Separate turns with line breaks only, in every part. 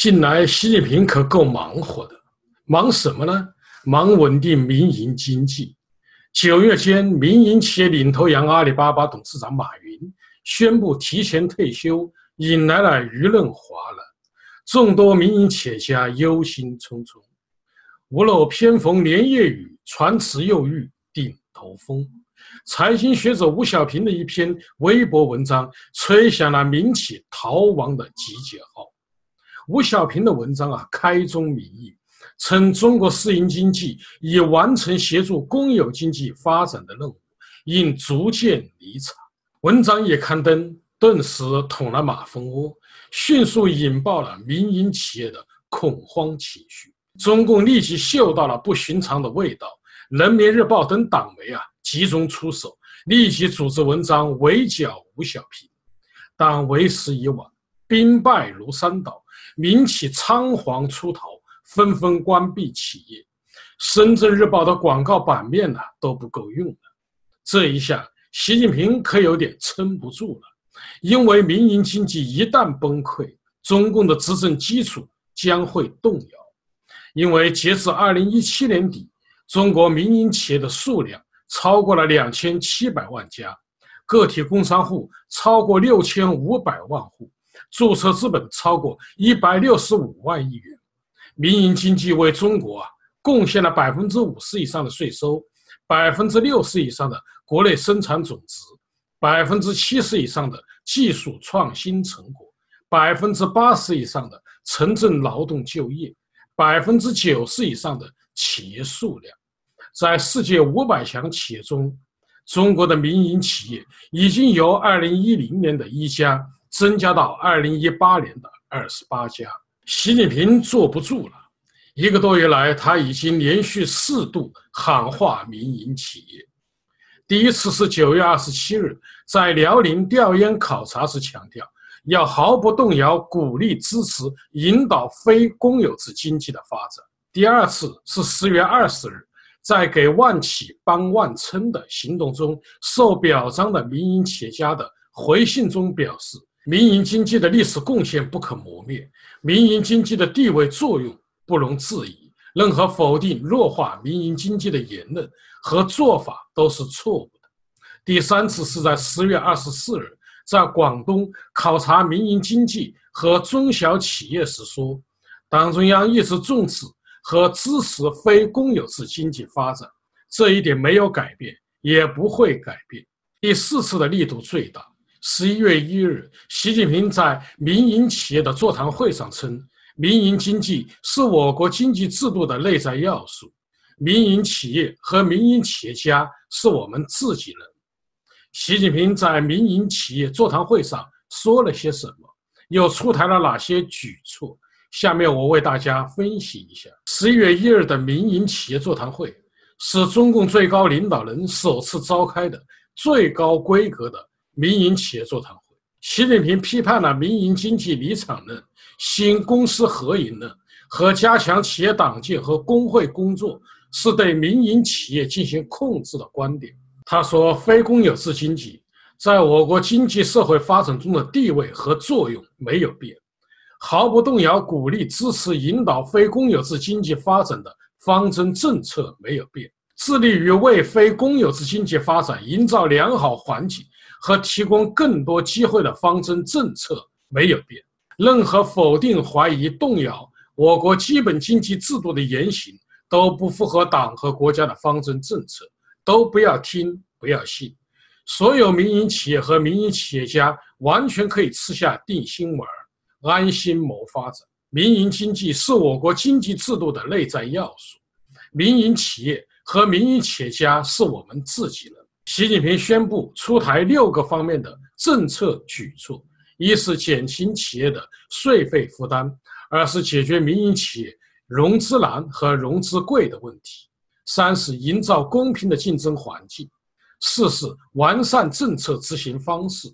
近来，习近平可够忙活的。忙什么呢？忙稳定民营经济。九月间，民营企业领头羊阿里巴巴董事长马云宣布提前退休，引来了舆论哗然。众多民营企业家忧心忡忡。屋漏偏逢连夜雨，船迟又遇顶头风。财经学者吴小平的一篇微博文章，吹响了民企逃亡的集结号。吴小平的文章啊，开宗明义，称中国私营经济已完成协助公有经济发展的任务，应逐渐离场。文章一刊登，顿时捅了马蜂窝，迅速引爆了民营企业的恐慌情绪。中共立即嗅到了不寻常的味道，人民日报等党媒啊，集中出手，立即组织文章围剿吴小平，但为时已晚，兵败如山倒。民企仓皇出逃，纷纷关闭企业。深圳日报的广告版面呢都不够用了。这一下，习近平可有点撑不住了。因为民营经济一旦崩溃，中共的执政基础将会动摇。因为截至二零一七年底，中国民营企业的数量超过了两千七百万家，个体工商户超过六千五百万户。注册资本超过一百六十五万亿元，民营经济为中国啊贡献了百分之五十以上的税收，百分之六十以上的国内生产总值，百分之七十以上的技术创新成果，百分之八十以上的城镇劳动就业，百分之九十以上的企业数量，在世界五百强企业中，中国的民营企业已经由二零一零年的一家。增加到二零一八年的二十八家，习近平坐不住了。一个多月来，他已经连续四度喊话民营企业。第一次是九月二十七日在辽宁调研考察时强调，要毫不动摇鼓励、支持、引导非公有制经济的发展。第二次是十月二十日在给万企帮万村的行动中受表彰的民营企业家的回信中表示。民营经济的历史贡献不可磨灭，民营经济的地位作用不容置疑。任何否定、弱化民营经济的言论和做法都是错误的。第三次是在十月二十四日在广东考察民营经济和中小企业时说，党中央一直重视和支持非公有制经济发展，这一点没有改变，也不会改变。第四次的力度最大。十一月一日，习近平在民营企业的座谈会上称，民营经济是我国经济制度的内在要素，民营企业和民营企业家是我们自己人。习近平在民营企业座谈会上说了些什么？又出台了哪些举措？下面我为大家分析一下。十一月一日的民营企业座谈会是中共最高领导人首次召开的最高规格的。民营企业座谈会，习近平批判了民营经济离场论、新公私合营论和加强企业党建和工会工作是对民营企业进行控制的观点。他说：“非公有制经济在我国经济社会发展中的地位和作用没有变，毫不动摇鼓励、支持、引导非公有制经济发展的方针政策没有变，致力于为非公有制经济发展营造良好环境。”和提供更多机会的方针政策没有变，任何否定、怀疑、动摇我国基本经济制度的言行都不符合党和国家的方针政策，都不要听，不要信。所有民营企业和民营企业家完全可以吃下定心丸，安心谋发展。民营经济是我国经济制度的内在要素，民营企业和民营企业家是我们自己人。习近平宣布出台六个方面的政策举措：一是减轻企业的税费负担；二是解决民营企业融资难和融资贵的问题；三是营造公平的竞争环境；四是完善政策执行方式；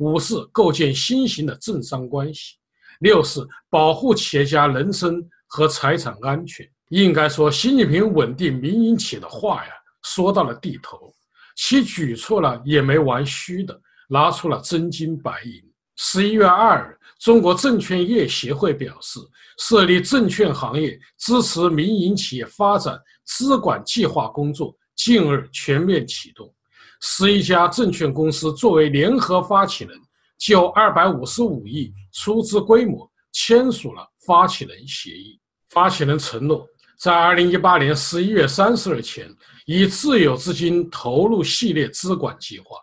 五是构建新型的政商关系；六是保护企业家人身和财产安全。应该说，习近平稳定民营企业的话呀，说到了地头。其举措呢也没玩虚的，拿出了真金白银。十一月二日，中国证券业协会表示，设立证券行业支持民营企业发展资管计划工作近日全面启动。十一家证券公司作为联合发起人，就二百五十五亿出资规模签署了发起人协议。发起人承诺，在二零一八年十一月三十日前，以自有资金投入系列资管计划。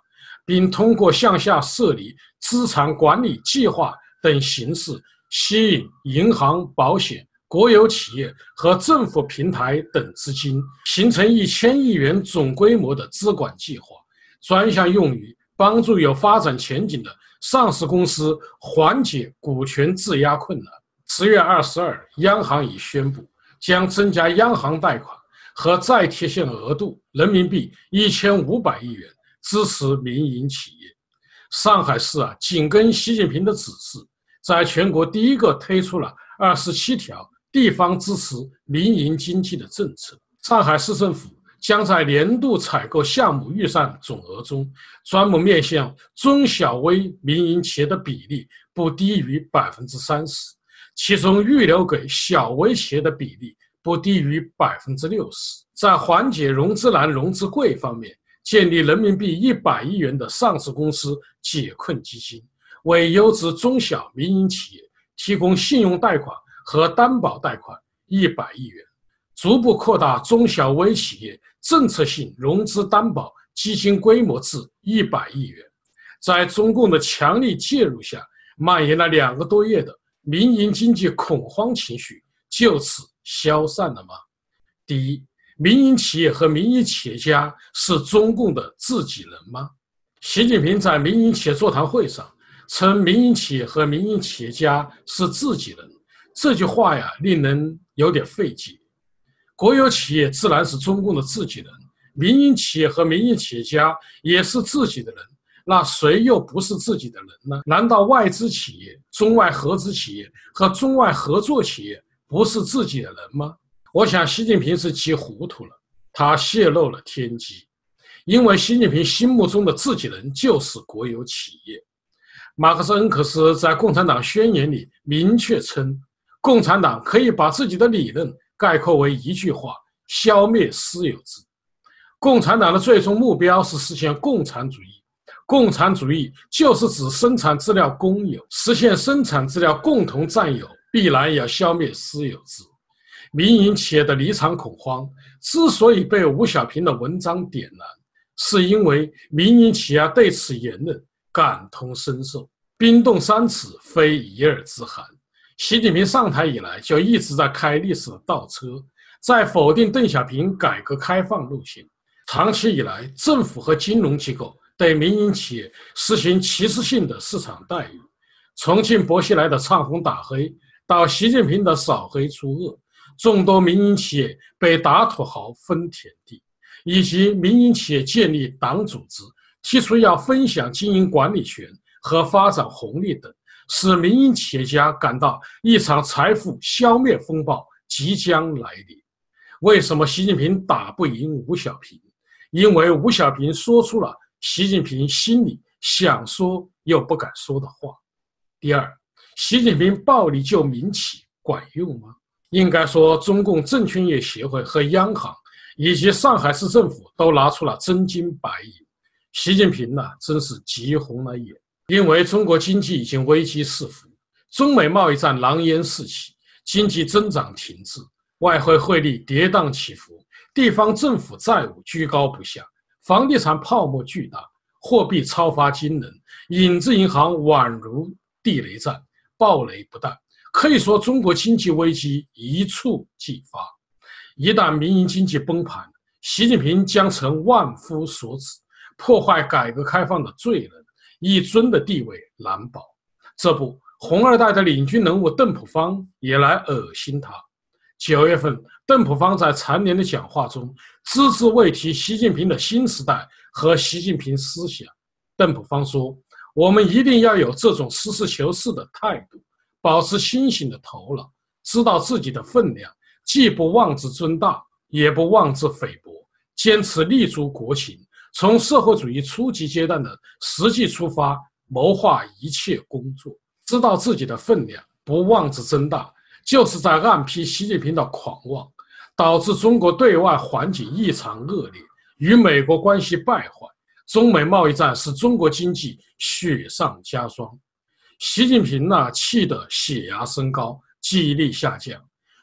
并通过向下设立资产管理计划等形式，吸引银行、保险、国有企业和政府平台等资金，形成一千亿元总规模的资管计划，专项用于帮助有发展前景的上市公司缓解股权质押困难。十月二十二，央行已宣布将增加央行贷款和再贴现额度人民币一千五百亿元。支持民营企业，上海市啊，紧跟习近平的指示，在全国第一个推出了二十七条地方支持民营经济的政策。上海市政府将在年度采购项目预算总额中，专门面向中小微民营企业的比例不低于百分之三十，其中预留给小微企业的比例不低于百分之六十。在缓解融资难、融资贵方面，建立人民币一百亿元的上市公司解困基金，为优质中小民营企业提供信用贷款和担保贷款一百亿元，逐步扩大中小微企业政策性融资担保基金规模至一百亿元。在中共的强力介入下，蔓延了两个多月的民营经济恐慌情绪就此消散了吗？第一。民营企业和民营企业家是中共的自己人吗？习近平在民营企业座谈会上称，民营企业和民营企业家是自己人，这句话呀，令人有点费解。国有企业自然是中共的自己人，民营企业和民营企业家也是自己的人，那谁又不是自己的人呢？难道外资企业、中外合资企业和中外合作企业不是自己的人吗？我想，习近平是急糊涂了，他泄露了天机，因为习近平心目中的自己人就是国有企业。马克思、恩格斯在《共产党宣言》里明确称，共产党可以把自己的理论概括为一句话：消灭私有制。共产党的最终目标是实现共产主义，共产主义就是指生产资料公有，实现生产资料共同占有，必然要消灭私有制。民营企业的离场恐慌之所以被吴小平的文章点燃，是因为民营企业对此言论感同身受。冰冻三尺，非一日之寒。习近平上台以来就一直在开历史的倒车，在否定邓小平改革开放路线。长期以来，政府和金融机构对民营企业实行歧视性的市场待遇，重庆薄熙来的唱红打黑，到习近平的扫黑除恶。众多民营企业被打土豪分田地，以及民营企业建立党组织、提出要分享经营管理权和发展红利等，使民营企业家感到一场财富消灭风暴即将来临。为什么习近平打不赢吴小平？因为吴小平说出了习近平心里想说又不敢说的话。第二，习近平暴力救民企管用吗？应该说，中共证券业协会和央行以及上海市政府都拿出了真金白银。习近平呢，真是急红了眼，因为中国经济已经危机四伏，中美贸易战狼烟四起，经济增长停滞，外汇汇率跌宕起伏，地方政府债务居高不下，房地产泡沫巨大，货币超发惊人，影子银行宛如地雷战，暴雷不断。可以说，中国经济危机一触即发。一旦民营经济崩盘，习近平将成万夫所指，破坏改革开放的罪人，一尊的地位难保。这不，红二代的领军人物邓朴方也来恶心他。九月份，邓朴方在残年的讲话中只字未提习近平的新时代和习近平思想。邓朴方说：“我们一定要有这种实事求是的态度。”保持清醒的头脑，知道自己的分量，既不妄自尊大，也不妄自菲薄，坚持立足国情，从社会主义初级阶段的实际出发，谋划一切工作，知道自己的分量，不妄自增大，就是在暗批习近平的狂妄，导致中国对外环境异常恶劣，与美国关系败坏，中美贸易战使中国经济雪上加霜。习近平呢，气得血压升高，记忆力下降，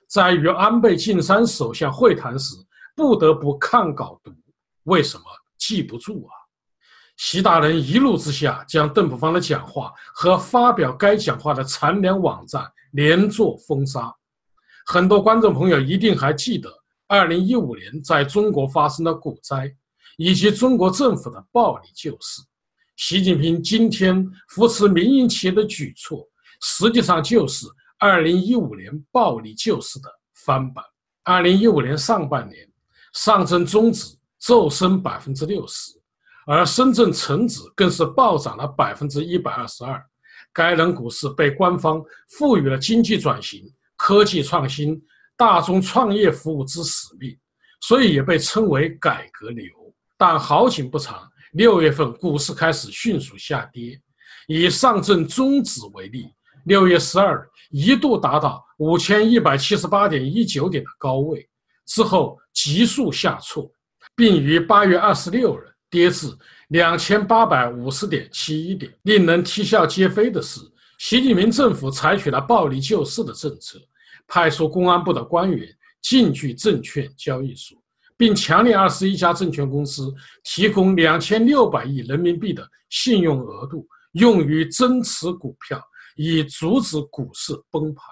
在与安倍晋三首相会谈时，不得不看稿读。为什么记不住啊？习大人一怒之下，将邓普方的讲话和发表该讲话的残联网站连做封杀。很多观众朋友一定还记得，二零一五年在中国发生的股灾，以及中国政府的暴力救市。习近平今天扶持民营企业的举措，实际上就是二零一五年暴力救市的翻版。二零一五年上半年，上证综指骤升百分之六十。而深圳成指更是暴涨了百分之一百二十二，该轮股市被官方赋予了经济转型、科技创新、大众创业服务之使命，所以也被称为改革流。但好景不长，六月份股市开始迅速下跌。以上证综指为例，六月十二日一度达到五千一百七十八点一九点的高位，之后急速下挫，并于八月二十六日。跌至两千八百五十点七一点。令人啼笑皆非的是，习近平政府采取了暴力救市的政策，派出公安部的官员进驻证券交易所，并强令二十一家证券公司提供两千六百亿人民币的信用额度，用于增持股票，以阻止股市崩盘。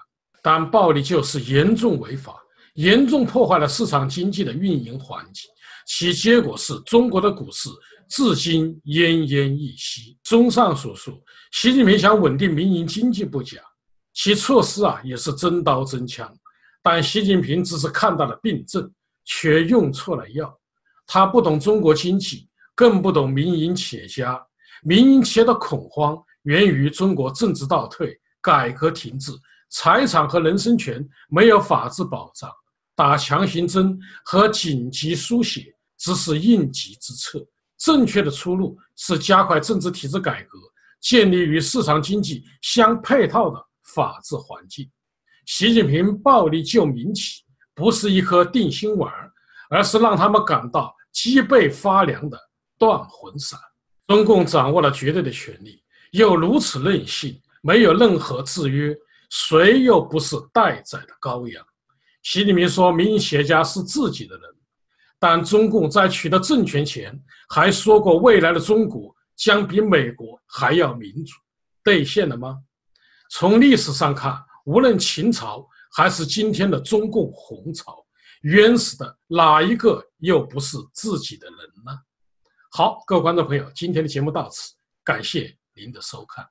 但暴力救市严重违法，严重破坏了市场经济的运营环境。其结果是中国的股市至今奄奄一息。综上所述，习近平想稳定民营经济不假，其措施啊也是真刀真枪。但习近平只是看到了病症，却用错了药。他不懂中国经济，更不懂民营企业家。民营企业的恐慌源于中国政治倒退、改革停滞、财产和人身权没有法治保障、打强行针和紧急书写。只是应急之策，正确的出路是加快政治体制改革，建立与市场经济相配套的法治环境。习近平暴力救民企，不是一颗定心丸，而是让他们感到脊背发凉的断魂伞。中共掌握了绝对的权力，又如此任性，没有任何制约，谁又不是待宰的羔羊？习近平说：“民营企业家是自己的人。”但中共在取得政权前还说过，未来的中国将比美国还要民主，兑现了吗？从历史上看，无论秦朝还是今天的中共红潮，冤死的哪一个又不是自己的人呢？好，各位观众朋友，今天的节目到此，感谢您的收看。